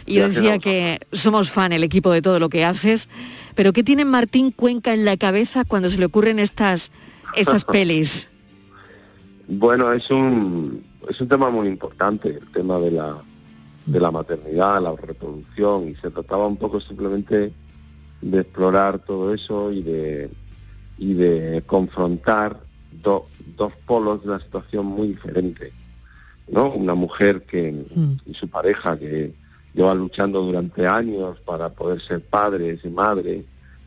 Y yo Gracias decía que somos fan el equipo de todo lo que haces. Pero ¿qué tiene Martín Cuenca en la cabeza cuando se le ocurren estas, estas pelis? Bueno, es un, es un tema muy importante, el tema de la, de la maternidad, la reproducción, y se trataba un poco simplemente de explorar todo eso y de, y de confrontar do- dos polos de una situación muy diferente. ¿no? Una mujer que, y su pareja que lleva luchando durante años para poder ser padres y madres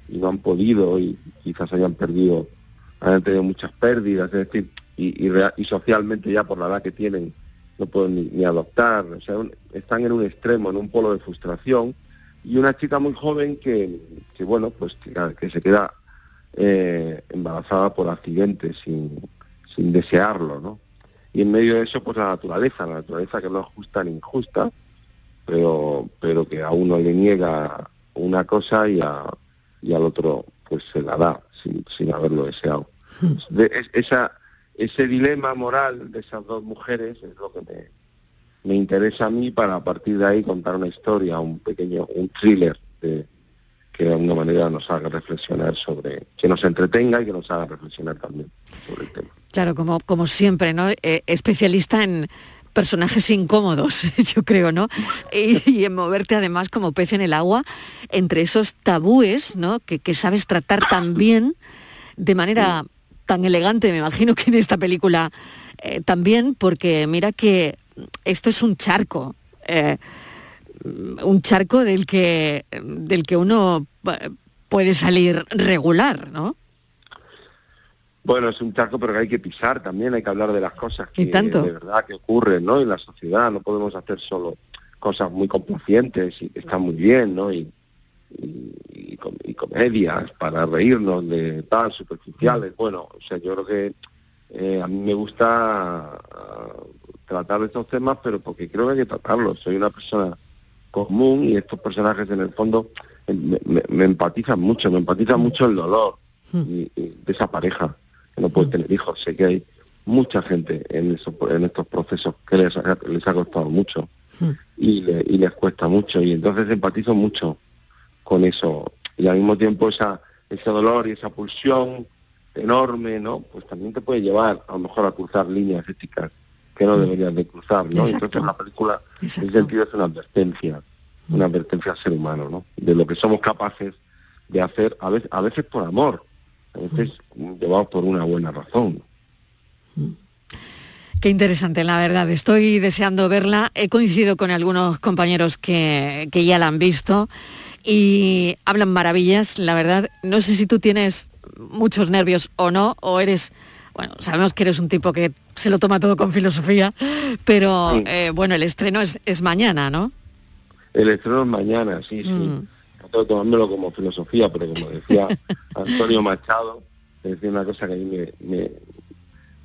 y no han podido y quizás hayan perdido, hayan tenido muchas pérdidas, es decir, y, y, socialmente ya por la edad que tienen no pueden ni, adoptar, o sea, están en un extremo, en un polo de frustración y una chica muy joven que, que bueno, pues que, que se queda eh, embarazada por accidente sin, sin desearlo, ¿no? Y en medio de eso, pues la naturaleza, la naturaleza que no es justa ni injusta, pero, pero que a uno le niega una cosa y, a, y al otro pues se la da sin, sin haberlo deseado. De- es- esa, ese dilema moral de esas dos mujeres es lo que me, me interesa a mí para a partir de ahí contar una historia, un pequeño, un thriller de- que de alguna manera nos haga reflexionar sobre, que nos entretenga y que nos haga reflexionar también sobre el tema. Claro, como, como siempre, ¿no? Eh, especialista en personajes incómodos, yo creo, ¿no? Y, en moverte además como pez en el agua entre esos tabúes, ¿no? Que, que sabes tratar tan bien, de manera tan elegante, me imagino que en esta película eh, también, porque mira que esto es un charco. eh, un charco del que del que uno eh, puede salir regular, ¿no? Bueno, es un charco, pero que hay que pisar también, hay que hablar de las cosas que Y tanto. de verdad que ocurren, ¿no? En la sociedad, no podemos hacer solo cosas muy complacientes y que están muy bien, ¿no? Y, y, y com- y comedias para reírnos de tan superficiales. Bueno, o sea, yo creo que eh, a mí me gusta uh, tratar estos temas, pero porque creo que hay que tratarlos. Soy una persona común y estos personajes en el fondo eh, me, empatizan mucho, me empatizan mucho el dolor mm. de esa pareja que no puede mm. tener hijos. Sé que hay mucha gente en, en estos procesos que les ha, les ha costado mucho y, y les cuesta mucho y entonces empatizo mucho con eso y al mismo tiempo esa, ese dolor y esa pulsión enorme, ¿no? Pues también te puede llevar a lo mejor a cruzar líneas éticas que no mm. deberían de cruzar, ¿no? Entonces la película en ese sentido es una advertencia, mm. una advertencia al ser humano, ¿no? De lo que somos capaces de hacer, a veces, a veces por amor, mm. llevados por una buena razón. Qué interesante, la verdad. Estoy deseando verla. He coincidido con algunos compañeros que, que ya la han visto y hablan maravillas, la verdad. No sé si tú tienes muchos nervios o no, o eres, bueno, sabemos que eres un tipo que se lo toma todo con filosofía, pero eh, bueno, el estreno es, es, mañana, ¿no? El estreno es mañana, sí, sí. Mm. Estoy tomándolo como filosofía, pero como decía Antonio Machado, decía una cosa que a mí me,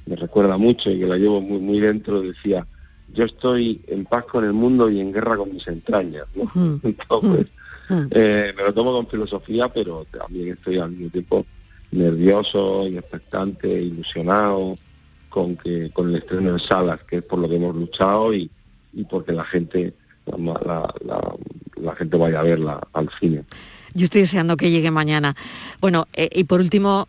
me, recuerda mucho y que la llevo muy, muy dentro, decía, yo estoy en paz con el mundo y en guerra con mis entrañas, ¿no? Mm. Entonces, mm. eh, me lo tomo con filosofía, pero también estoy al mismo tiempo nervioso y expectante, ilusionado con que con el estreno en salas, que es por lo que hemos luchado y, y porque la gente la, la, gente vaya a verla al cine. Yo estoy deseando que llegue mañana. Bueno, eh, y por último,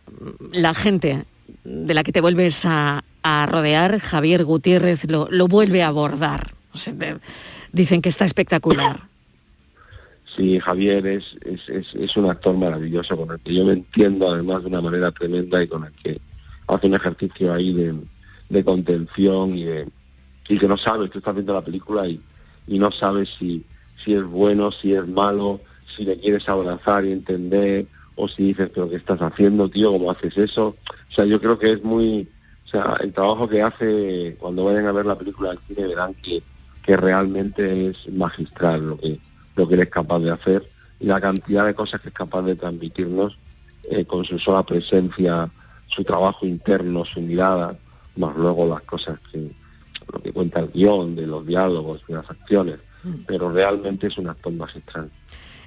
la gente de la que te vuelves a, a rodear, Javier Gutiérrez, lo, lo vuelve a abordar. dicen que está espectacular. Sí, Javier es, es, es, un actor maravilloso con el que yo me entiendo además de una manera tremenda y con el que hace un ejercicio ahí de, contención y, de, y que no sabes, tú estás viendo la película y, y no sabes si, si es bueno, si es malo, si le quieres abrazar y entender, o si dices, pero ¿qué estás haciendo, tío? ¿Cómo haces eso? O sea, yo creo que es muy... O sea, el trabajo que hace cuando vayan a ver la película del cine verán que, que realmente es magistral lo que lo que él capaz de hacer y la cantidad de cosas que es capaz de transmitirnos eh, con su sola presencia, su trabajo interno, su mirada, más luego las cosas que lo que cuenta el guion, de los diálogos, de las acciones, mm. pero realmente es un actor magistral.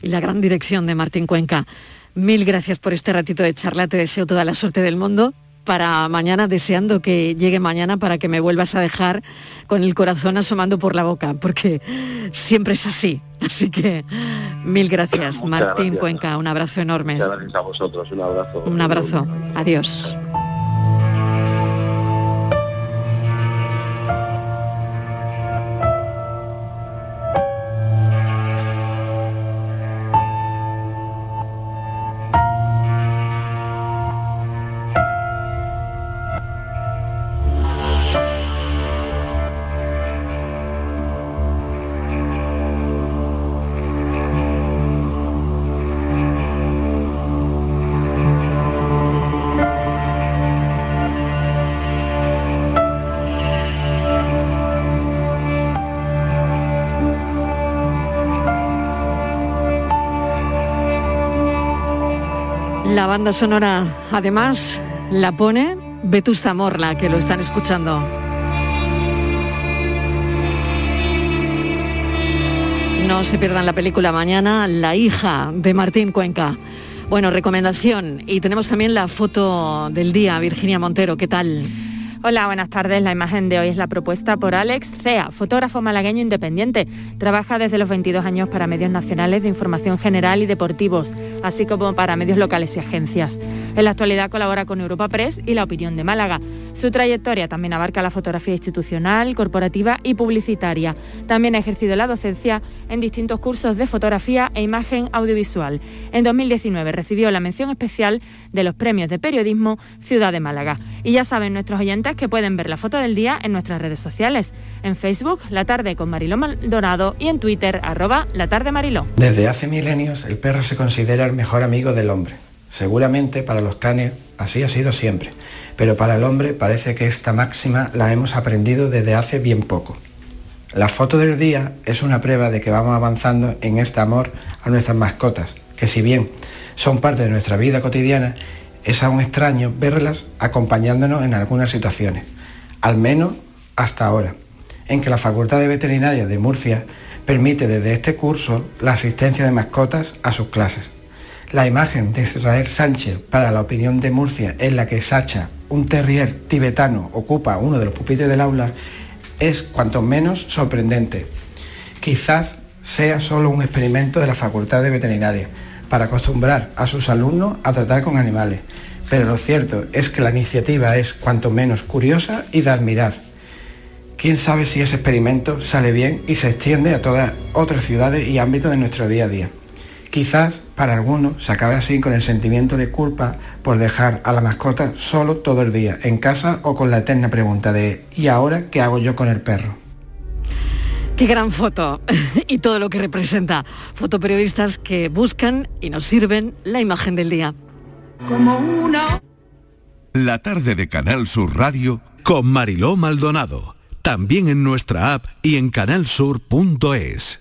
Y la gran dirección de Martín Cuenca. Mil gracias por este ratito de charla, te deseo toda la suerte del mundo para mañana, deseando que llegue mañana para que me vuelvas a dejar con el corazón asomando por la boca, porque siempre es así. Así que mil gracias, Martín Cuenca, un abrazo enorme. Muchas gracias a vosotros, un abrazo. Un abrazo, adiós. Banda sonora, además, la pone Vetusta Morla, que lo están escuchando. No se pierdan la película mañana, La hija de Martín Cuenca. Bueno, recomendación. Y tenemos también la foto del día, Virginia Montero, ¿qué tal? Hola, buenas tardes. La imagen de hoy es la propuesta por Alex Cea, fotógrafo malagueño independiente. Trabaja desde los 22 años para medios nacionales de información general y deportivos, así como para medios locales y agencias. En la actualidad colabora con Europa Press y La Opinión de Málaga. Su trayectoria también abarca la fotografía institucional, corporativa y publicitaria. También ha ejercido la docencia en distintos cursos de fotografía e imagen audiovisual. En 2019 recibió la mención especial de los premios de periodismo Ciudad de Málaga. Y ya saben nuestros oyentes que pueden ver la foto del día en nuestras redes sociales. En Facebook, La Tarde con Mariló Maldonado y en Twitter, arroba La Tarde Mariló. Desde hace milenios el perro se considera el mejor amigo del hombre Seguramente para los canes así ha sido siempre, pero para el hombre parece que esta máxima la hemos aprendido desde hace bien poco. La foto del día es una prueba de que vamos avanzando en este amor a nuestras mascotas, que si bien son parte de nuestra vida cotidiana, Es aún extraño verlas acompañándonos en algunas situaciones, al menos hasta ahora, en que la Facultad de Veterinaria de Murcia permite desde este curso la asistencia de mascotas a sus clases. La imagen de Israel Sánchez para la opinión de Murcia en la que Sacha, un terrier tibetano, ocupa uno de los pupitres del aula es cuanto menos sorprendente. Quizás sea solo un experimento de la Facultad de Veterinaria para acostumbrar a sus alumnos a tratar con animales, pero lo cierto es que la iniciativa es cuanto menos curiosa y de admirar. Quién sabe si ese experimento sale bien y se extiende a todas otras ciudades y ámbitos de nuestro día a día. Quizás para algunos se acabe así con el sentimiento de culpa por dejar a la mascota solo todo el día, en casa o con la eterna pregunta de ¿y ahora qué hago yo con el perro? Qué gran foto y todo lo que representa. Fotoperiodistas que buscan y nos sirven la imagen del día. Como una... La tarde de Canal Sur Radio con Mariló Maldonado. También en nuestra app y en canalsur.es.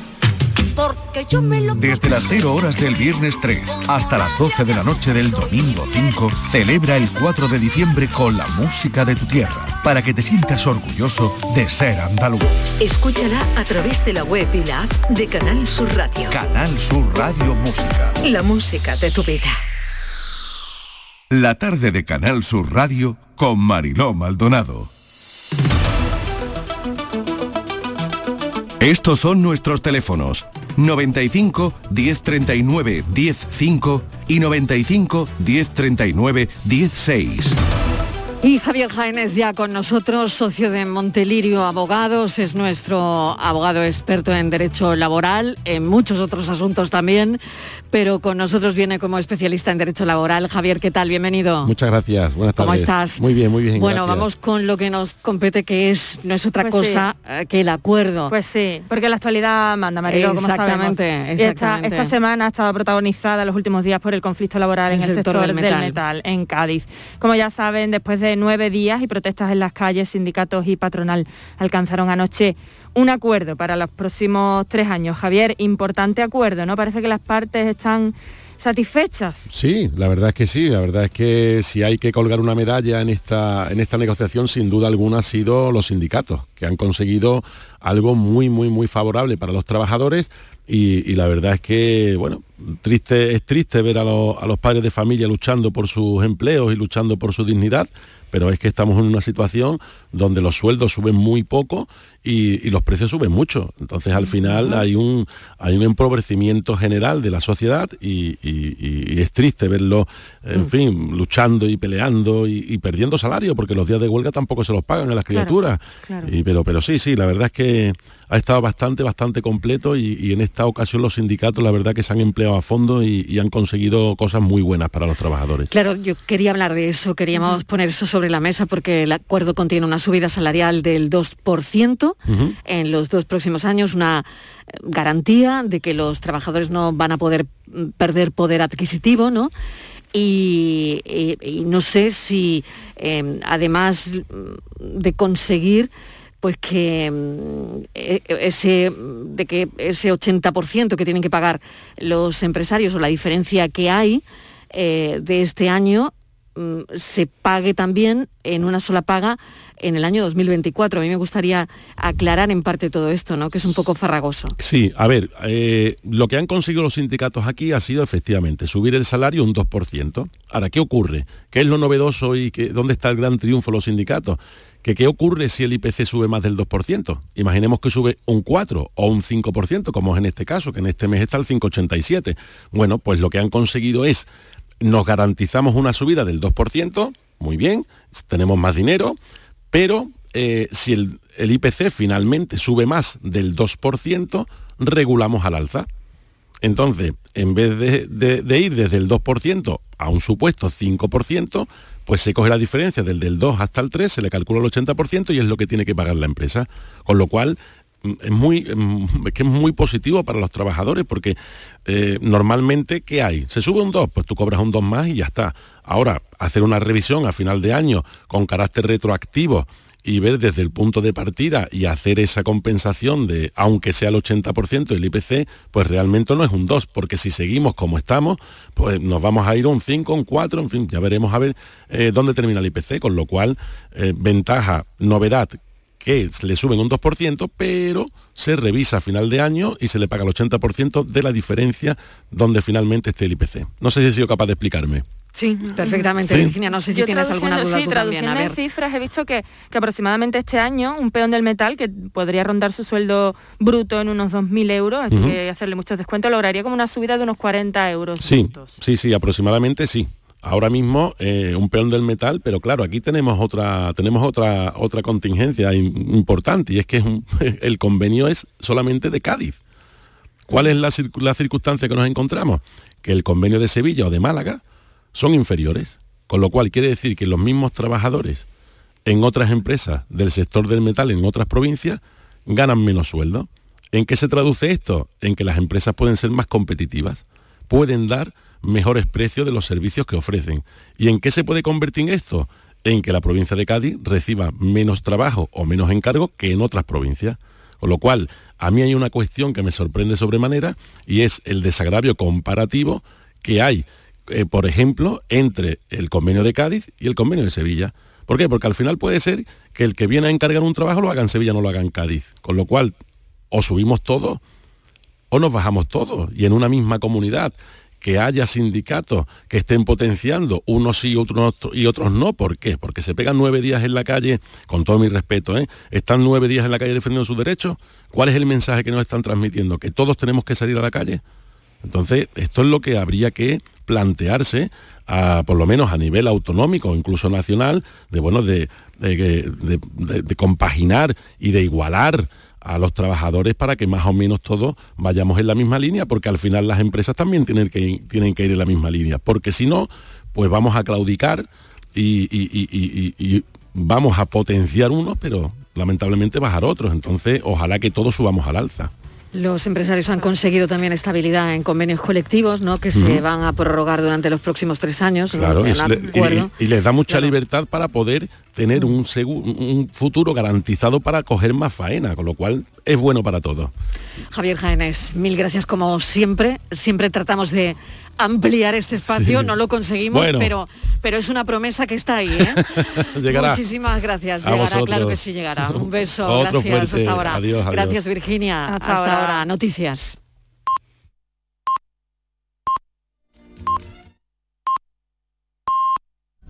Porque yo me lo... Desde las 0 horas del viernes 3 hasta las 12 de la noche del domingo 5, celebra el 4 de diciembre con la música de tu tierra para que te sientas orgulloso de ser andaluz. Escúchala a través de la web y la app de Canal Sur Radio. Canal Sur Radio Música. La música de tu vida. La tarde de Canal Sur Radio con Mariló Maldonado. Estos son nuestros teléfonos 95 1039 105 y 95 1039 16. Y Javier Jaénes ya con nosotros, socio de Montelirio Abogados, es nuestro abogado experto en derecho laboral, en muchos otros asuntos también, pero con nosotros viene como especialista en derecho laboral. Javier, ¿qué tal? Bienvenido. Muchas gracias, buenas tardes. ¿Cómo estás? Muy bien, muy bien. Bueno, vamos con lo que nos compete, que es no es otra Pues cosa eh, que el acuerdo. Pues sí, porque la actualidad manda, Marilo, como Exactamente, sabemos. Esta- exactamente. Esta, semana ha estado protagonizada los últimos días por el conflicto laboral en El el sector sector, del del, metal. metal. en Cádiz. Como ya saben, después de nueve días y protestas en las calles, sindicatos y patronal alcanzaron anoche un acuerdo para los próximos tres años. Javier, importante acuerdo, ¿no? Parece que las partes están satisfechas. Sí, la verdad es que sí, la verdad es que si hay que colgar una medalla en esta, en esta negociación, sin duda alguna ha sido los sindicatos, que han conseguido algo muy, muy, muy favorable para los trabajadores y, y la verdad es que, bueno, triste, es triste ver a, los- a los padres de familia luchando por sus empleos y luchando por su dignidad, pero es que estamos en una situación donde los sueldos suben muy poco y, y los precios suben mucho. Entonces al final hay un, hay un empobrecimiento general de la sociedad y, y- y es triste verlo, en fin, luchando y peleando y, perdiendo salario, porque los días de huelga tampoco se los pagan a las criaturas. claro. Pero, pero sí, sí, la verdad es que ha estado bastante, bastante completo y, y en esta ocasión los sindicatos la verdad que se han empleado a fondo y, y han conseguido cosas muy buenas para los trabajadores. Claro, yo quería hablar de eso, queríamos poner eso sobre la mesa porque el acuerdo contiene una subida salarial del 2% Ujú. en los dos próximos años, una eh, garantía de que los trabajadores no van a poder mm, perder poder adquisitivo, ¿no? Y, y- y no sé si eh, además mm, de conseguir pues que mm, e- ese de que ese 80% que tienen que pagar los empresarios o la diferencia que hay eh, de este año mm, se pague también en una sola paga en el año 2024. A mí me gustaría aclarar en parte todo esto, ¿no? que es un poco farragoso. Sí, a ver, eh, lo que han conseguido los sindicatos aquí ha sido efectivamente subir el salario un 2%. Ahora, ¿qué ocurre? ¿Qué es lo novedoso y dónde está el gran triunfo de los sindicatos? Que qué ocurre si el IPC sube más del 2%. Imaginemos que sube un 4 o un 5%, como es en este caso, que en este mes está el 5,87. Bueno, pues lo que han conseguido es, nos garantizamos una subida del 2%, muy bien, tenemos más dinero, pero eh, si el, el IPC finalmente sube más del 2%, regulamos al alza. Entonces, en vez de, ir desde el 2% a un supuesto 5%, pues se coge la diferencia del del 2 hasta el 3, se le calcula el 80% y es lo que tiene que pagar la empresa. Con lo cual, mm, es muy, mm, que es muy positivo para los trabajadores porque eh, normalmente, ¿qué hay? Se sube un 2, pues tú cobras un 2 más y ya está. Ahora, hacer una revisión a final de año con carácter retroactivo y ver desde el punto de partida y hacer esa compensación de, aunque sea el 80% del IPC, pues realmente no es un 2, porque si seguimos como estamos, pues nos vamos a ir a un 5, un 4, en fin, ya veremos a ver eh, dónde termina el IPC, con lo cual, eh, ventaja, novedad, que le suben un 2%, pero se revisa a final de año y se le paga el 80% de la diferencia donde finalmente esté el IPC. No sé si he sido capaz de explicarme. Sí, perfectamente, Sí. Virginia. No sé si Yo tienes alguna traduciendo- duda sí, tú también. A traduciendo ver. en cifras he visto que, que aproximadamente este año un peón del metal que podría rondar su sueldo bruto en unos 2.000 euros, hay Ujú. que hacerle muchos descuentos, lograría como una subida de unos 40 euros. Sí, sí, sí, aproximadamente sí. Ahora mismo eh, un peón del metal, pero claro, aquí tenemos otra, tenemos otra, otra contingencia im- importante y es que es un- el convenio es solamente de Cádiz. ¿Cuál es la circunstancia que nos encontramos? Que el convenio de Sevilla o de Málaga son inferiores, con lo cual quiere decir que los mismos trabajadores en otras empresas del sector del metal en otras provincias ganan menos sueldo. ¿En qué se traduce esto? En que las empresas pueden ser más competitivas, pueden dar mejores precios de los servicios que ofrecen. ¿Y en qué se puede convertir esto? En que la provincia de Cádiz reciba menos trabajo o menos encargo que en otras provincias. Con lo cual, a mí hay una cuestión que me sorprende sobremanera y es el desagravio comparativo que hay, eh, por ejemplo, entre el convenio de Cádiz y el convenio de Sevilla. ¿Por qué? Porque al final puede ser que el que viene a encargar un trabajo lo haga en Sevilla, no lo haga en Cádiz. Con lo cual, o subimos todo o nos bajamos todos y en una misma comunidad que haya sindicatos que estén potenciando unos sí otros no- y otros no. ¿Por qué? Porque se pegan nueve días en la calle, con todo mi respeto, ¿eh? están nueve días en la calle defendiendo sus derechos. ¿Cuál es el mensaje que nos están transmitiendo? ¿Que todos tenemos que salir a la calle? Entonces, esto es lo que habría que plantearse, por lo menos a nivel autonómico, incluso nacional, de bueno, de, compaginar y de igualar a los trabajadores para que más o menos todos vayamos en la misma línea, porque al final las empresas también tienen que, tienen que ir en la misma línea, porque si no, pues vamos a claudicar y, vamos a potenciar unos, pero lamentablemente bajar otros. Entonces, ojalá que todos subamos al alza. Los empresarios han conseguido también estabilidad en convenios colectivos, ¿no? que se van a prorrogar durante los próximos tres años. Claro, y, les da mucha libertad para poder tener un, un futuro garantizado para coger más faena, con lo cual es bueno para todos. Javier Jaénes, mil gracias como siempre. Siempre tratamos de ampliar este espacio, no lo conseguimos, pero, pero es una promesa que está ahí. ¿eh? Muchísimas gracias. llegará, claro que sí llegará. Un beso, gracias hasta ahora. gracias Virginia. Hasta, ahora. Noticias.